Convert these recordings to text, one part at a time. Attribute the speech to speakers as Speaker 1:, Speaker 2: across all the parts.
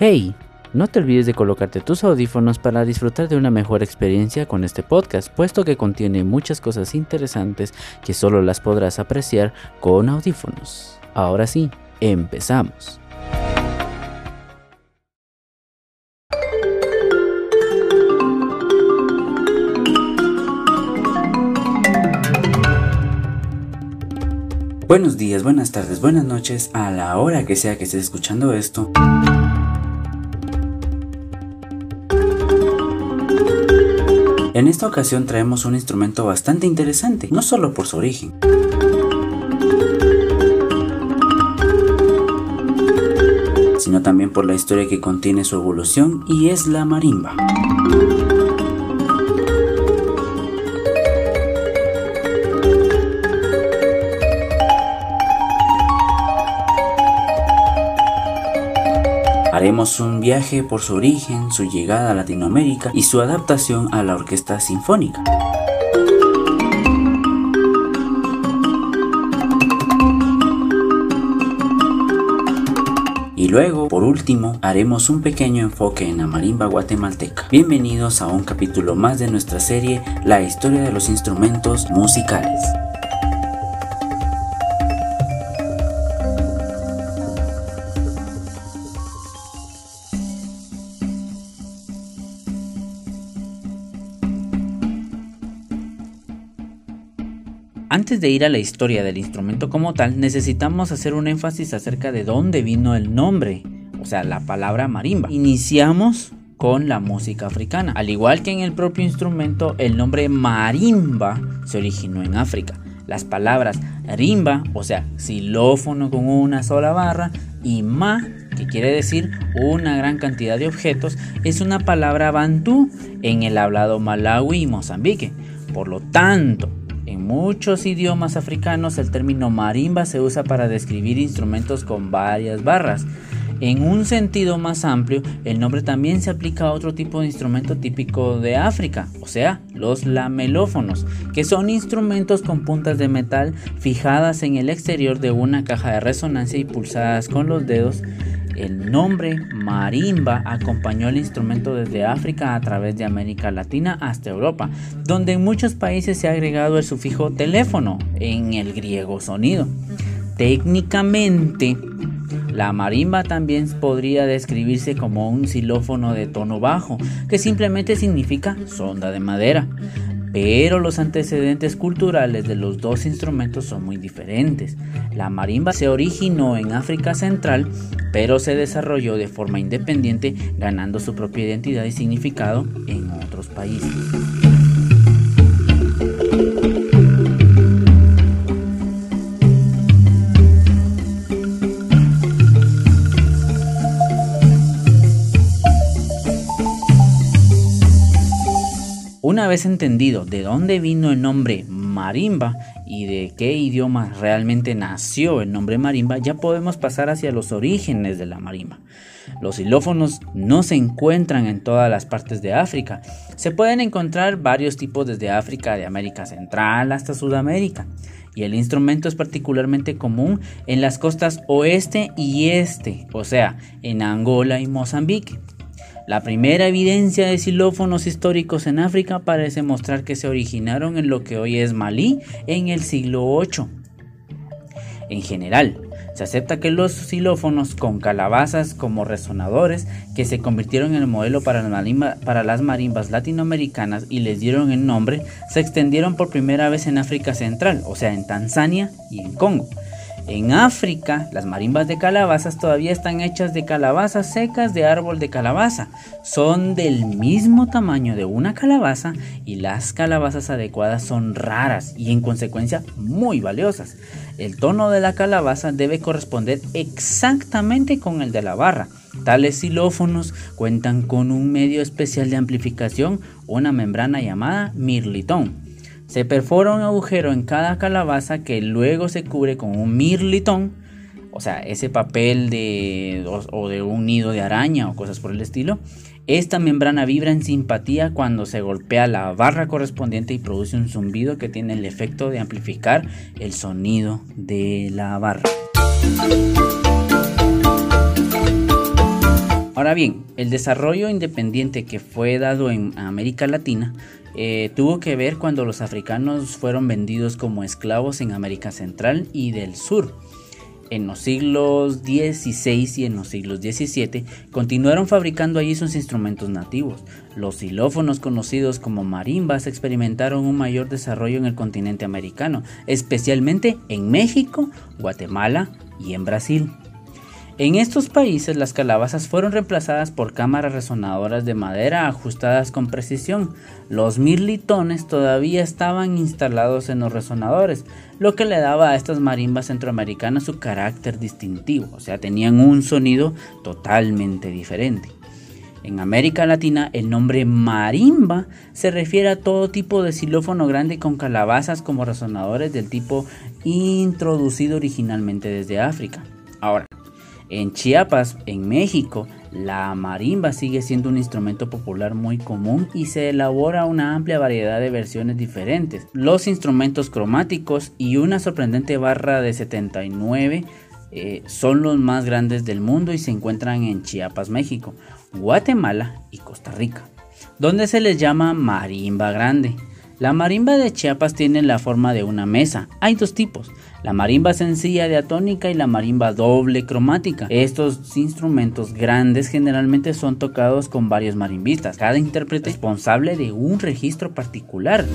Speaker 1: Hey, no te olvides de colocarte tus audífonos para disfrutar de una mejor experiencia con este podcast, puesto que contiene muchas cosas interesantes que solo las podrás apreciar con audífonos. Ahora sí, empezamos. Buenos días, buenas tardes, buenas noches, a la hora que sea que estés escuchando esto. En esta ocasión traemos un instrumento bastante interesante, no solo por su origen. sino también por la historia que contiene su evolución y es la marimba. Haremos un viaje por su origen, su llegada a Latinoamérica y su adaptación a la orquesta sinfónica. Y luego, por último, haremos un pequeño enfoque en la marimba guatemalteca. Bienvenidos a un capítulo más de nuestra serie La historia de los instrumentos musicales. Antes de ir a la historia del instrumento como tal, necesitamos hacer un énfasis acerca de dónde vino el nombre, o sea, la palabra marimba. Iniciamos con la música africana. Al igual que en el propio instrumento, el nombre marimba se originó en África. Las palabras rimba, o sea, xilófono con una sola barra, y ma, que quiere decir una gran cantidad de objetos, es una palabra bantú en el hablado malawi y Mozambique. Por lo tanto, en muchos idiomas africanos el término marimba se usa para describir instrumentos con varias barras. En un sentido más amplio, el nombre también se aplica a otro tipo de instrumento típico de África, o sea, los lamelófonos, que son instrumentos con puntas de metal fijadas en el exterior de una caja de resonancia y pulsadas con los dedos el nombre marimba acompañó el instrumento desde África a través de América Latina hasta Europa, donde en muchos países se ha agregado el sufijo teléfono en el griego sonido. Técnicamente, la marimba también podría describirse como un xilófono de tono bajo, que simplemente significa sonda de madera pero los antecedentes culturales de los dos instrumentos son muy diferentes. La marimba se originó en África Central, pero se desarrolló de forma independiente, ganando su propia identidad y significado en otros países. Una vez entendido de dónde vino el nombre marimba y de qué idioma realmente nació el nombre marimba, ya podemos pasar hacia los orígenes de la marimba. Los xilófonos no se encuentran en todas las partes de África. Se pueden encontrar varios tipos desde África, de América Central hasta Sudamérica. Y el instrumento es particularmente común en las costas oeste y este, o sea, en Angola y Mozambique. La primera evidencia de xilófonos históricos en África parece mostrar que se originaron en lo que hoy es Malí en el siglo VIII. En general, se acepta que los xilófonos con calabazas como resonadores, que se convirtieron en el modelo para, para las marimbas latinoamericanas y les dieron el nombre, se extendieron por primera vez en África Central, o sea, en Tanzania y en Congo. En África, las marimbas de calabazas todavía están hechas de calabazas secas de árbol de calabaza. Son del mismo tamaño de una calabaza y las calabazas adecuadas son raras y en consecuencia muy valiosas. El tono de la calabaza debe corresponder exactamente con el de la barra. Tales xilófonos cuentan con un medio especial de amplificación, una membrana llamada mirlitón se perfora un agujero en cada calabaza que luego se cubre con un mirlitón, o sea, ese papel de, o, de un nido de araña o cosas por el estilo. Esta membrana vibra en simpatía cuando se golpea la barra correspondiente y produce un zumbido que tiene el efecto de amplificar el sonido de la barra. Ahora bien, el desarrollo independiente que fue dado en América Latina eh, tuvo que ver cuando los africanos fueron vendidos como esclavos en América Central y del Sur. En los siglos XVI y en los siglos XVII continuaron fabricando allí sus instrumentos nativos. Los xilófonos conocidos como marimbas experimentaron un mayor desarrollo en el continente americano, especialmente en México, Guatemala y en Brasil. En estos países las calabazas fueron reemplazadas por cámaras resonadoras de madera ajustadas con precisión. Los mirlitones todavía estaban instalados en los resonadores, lo que le daba a estas marimbas centroamericanas su carácter distintivo, o sea, tenían un sonido totalmente diferente. En América Latina el nombre marimba se refiere a todo tipo de xilófono grande con calabazas como resonadores del tipo introducido originalmente desde África. En Chiapas, en México, la marimba sigue siendo un instrumento popular muy común y se elabora una amplia variedad de versiones diferentes. Los instrumentos cromáticos y una sorprendente barra de 79 eh, son los más grandes del mundo y se encuentran en Chiapas, México, Guatemala y Costa Rica, donde se les llama marimba grande. La marimba de Chiapas tiene la forma de una mesa. Hay dos tipos, la marimba sencilla de atónica y la marimba doble cromática. Estos instrumentos grandes generalmente son tocados con varios marimbistas, cada intérprete responsable de un registro particular.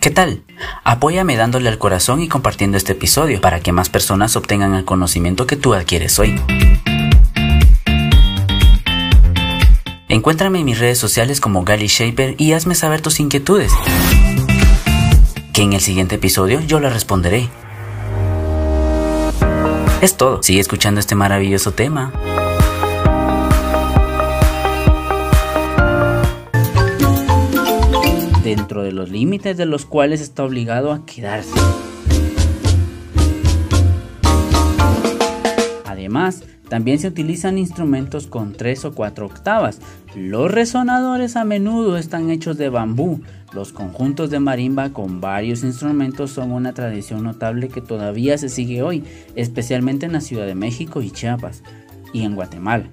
Speaker 1: ¿Qué tal? Apóyame dándole al corazón y compartiendo este episodio para que más personas obtengan el conocimiento que tú adquieres hoy. Encuéntrame en mis redes sociales como Gali Shaper y hazme saber tus inquietudes. Que en el siguiente episodio yo las responderé. Es todo. Sigue escuchando este maravilloso tema. Dentro de los límites de los cuales está obligado a quedarse. También se utilizan instrumentos con 3 o 4 octavas. Los resonadores a menudo están hechos de bambú. Los conjuntos de marimba con varios instrumentos son una tradición notable que todavía se sigue hoy, especialmente en la Ciudad de México y Chiapas y en Guatemala.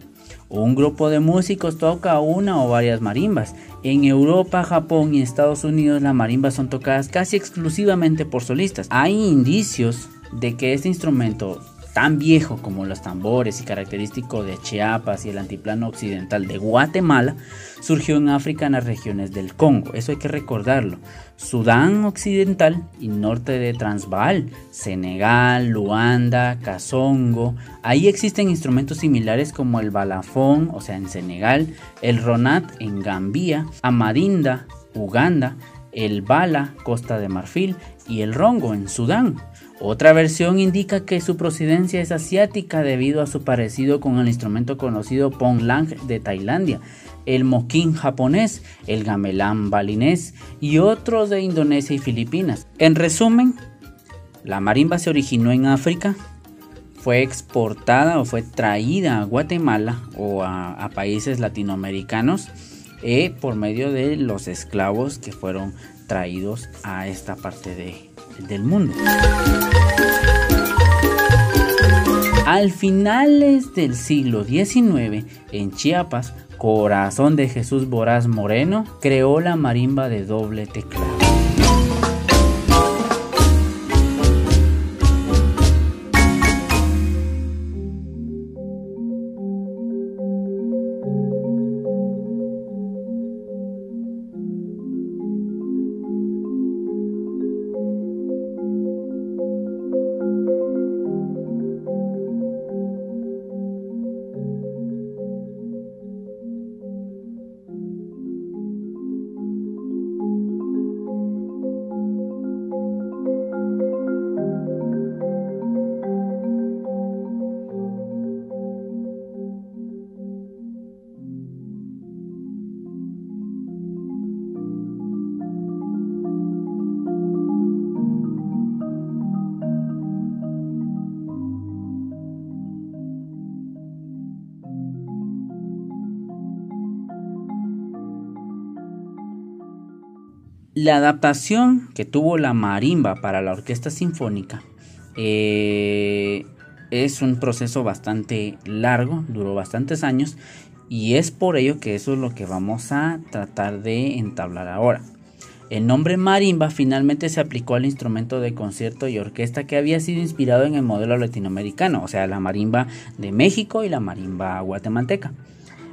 Speaker 1: Un grupo de músicos toca una o varias marimbas. En Europa, Japón y Estados Unidos las marimbas son tocadas casi exclusivamente por solistas. Hay indicios de que este instrumento tan viejo como los tambores y característico de Chiapas y el antiplano occidental de Guatemala, surgió en África en las regiones del Congo, eso hay que recordarlo, Sudán occidental y norte de Transvaal, Senegal, Luanda, Kazongo, ahí existen instrumentos similares como el balafón, o sea en Senegal, el ronat en Gambia, Amadinda, Uganda, el bala, Costa de Marfil y el rongo en Sudán. Otra versión indica que su procedencia es asiática debido a su parecido con el instrumento conocido Ponglang de Tailandia, el moquín japonés, el gamelán balinés y otros de Indonesia y Filipinas. En resumen, la marimba se originó en África, fue exportada o fue traída a Guatemala o a, países latinoamericanos eh, por medio de los esclavos que fueron traídos a esta parte de, del mundo. Al finales del siglo XIX, en Chiapas, Corazón de Jesús Boraz Moreno creó la marimba de doble teclado. La adaptación que tuvo la marimba para la orquesta sinfónica eh, es un proceso bastante largo, duró bastantes años y es por ello que eso es lo que vamos a tratar de entablar ahora. El nombre marimba finalmente se aplicó al instrumento de concierto y orquesta que había sido inspirado en el modelo latinoamericano, o sea, la marimba de México y la marimba guatemalteca.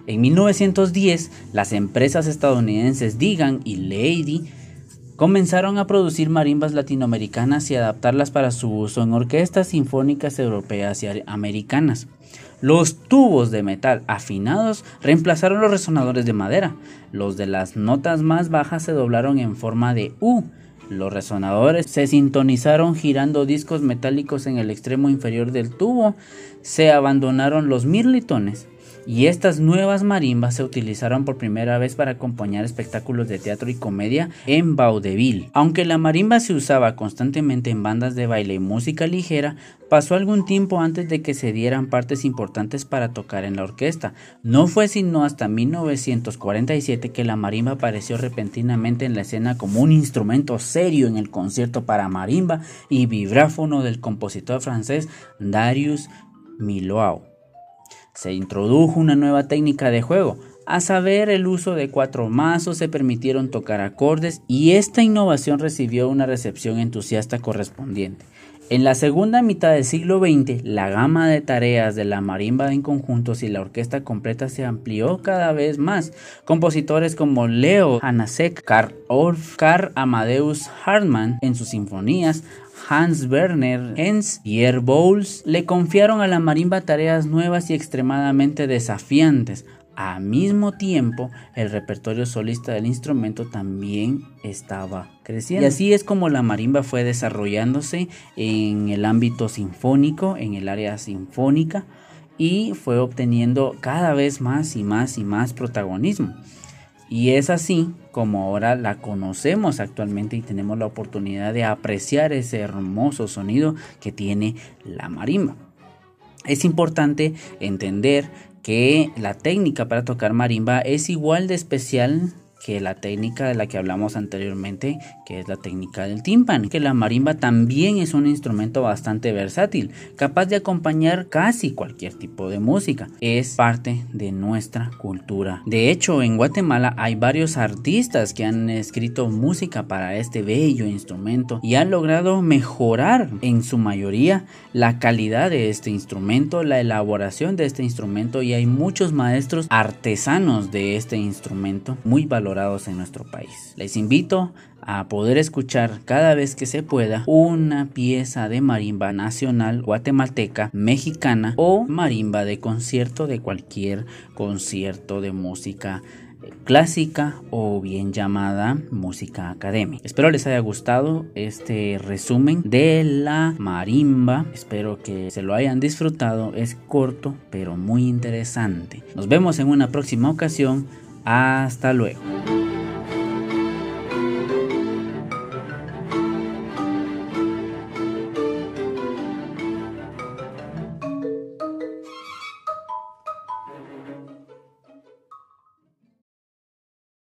Speaker 1: En 1910, las empresas estadounidenses Digan y Lady comenzaron a producir marimbas latinoamericanas y adaptarlas para su uso en orquestas sinfónicas europeas y americanas. Los tubos de metal afinados reemplazaron los resonadores de madera. Los de las notas más bajas se doblaron en forma de U. Los resonadores se sintonizaron girando discos metálicos en el extremo inferior del tubo. Se abandonaron los mirlitones y estas nuevas marimbas se utilizaron por primera vez para acompañar espectáculos de teatro y comedia en vaudeville. Aunque la marimba se usaba constantemente en bandas de baile y música ligera, pasó algún tiempo antes de que se dieran partes importantes para tocar en la orquesta. No fue sino hasta 1947 que la marimba apareció repentinamente en la escena como un instrumento serio en el concierto para marimba y vibráfono del compositor francés Darius Milhaud se introdujo una nueva técnica de juego, a saber el uso de cuatro mazos, se permitieron tocar acordes y esta innovación recibió una recepción entusiasta correspondiente. En la segunda mitad del siglo XX, la gama de tareas de la marimba en conjuntos y la orquesta completa se amplió cada vez más. Compositores como Leo Hanasek, Karl Orff, Karl Amadeus Hartmann en sus sinfonías, Hans Werner Hens y Air Bowles le confiaron a la marimba tareas nuevas y extremadamente desafiantes. Al mismo tiempo, el repertorio solista del instrumento también estaba creciendo. Y así es como la marimba fue desarrollándose en el ámbito sinfónico, en el área sinfónica, y fue obteniendo cada vez más y más y más protagonismo. Y es así como ahora la conocemos actualmente y tenemos la oportunidad de apreciar ese hermoso sonido que tiene la marimba. Es importante entender que la técnica para tocar marimba es igual de especial que la técnica de la que hablamos anteriormente, que es la técnica del tímpano, que la marimba también es un instrumento bastante versátil, capaz de acompañar casi cualquier tipo de música. Es parte de nuestra cultura. De hecho, en Guatemala hay varios artistas que han escrito música para este bello instrumento y han logrado mejorar en su mayoría la calidad de este instrumento, la elaboración de este instrumento y hay muchos maestros artesanos de este instrumento muy en nuestro país. Les invito a poder escuchar cada vez que se pueda una pieza de marimba nacional guatemalteca, mexicana o marimba de concierto de cualquier concierto de música clásica o bien llamada música académica. Espero les haya gustado este resumen de la marimba. Espero que se lo hayan disfrutado. Es corto pero muy interesante. Nos vemos en una próxima ocasión. Hasta luego.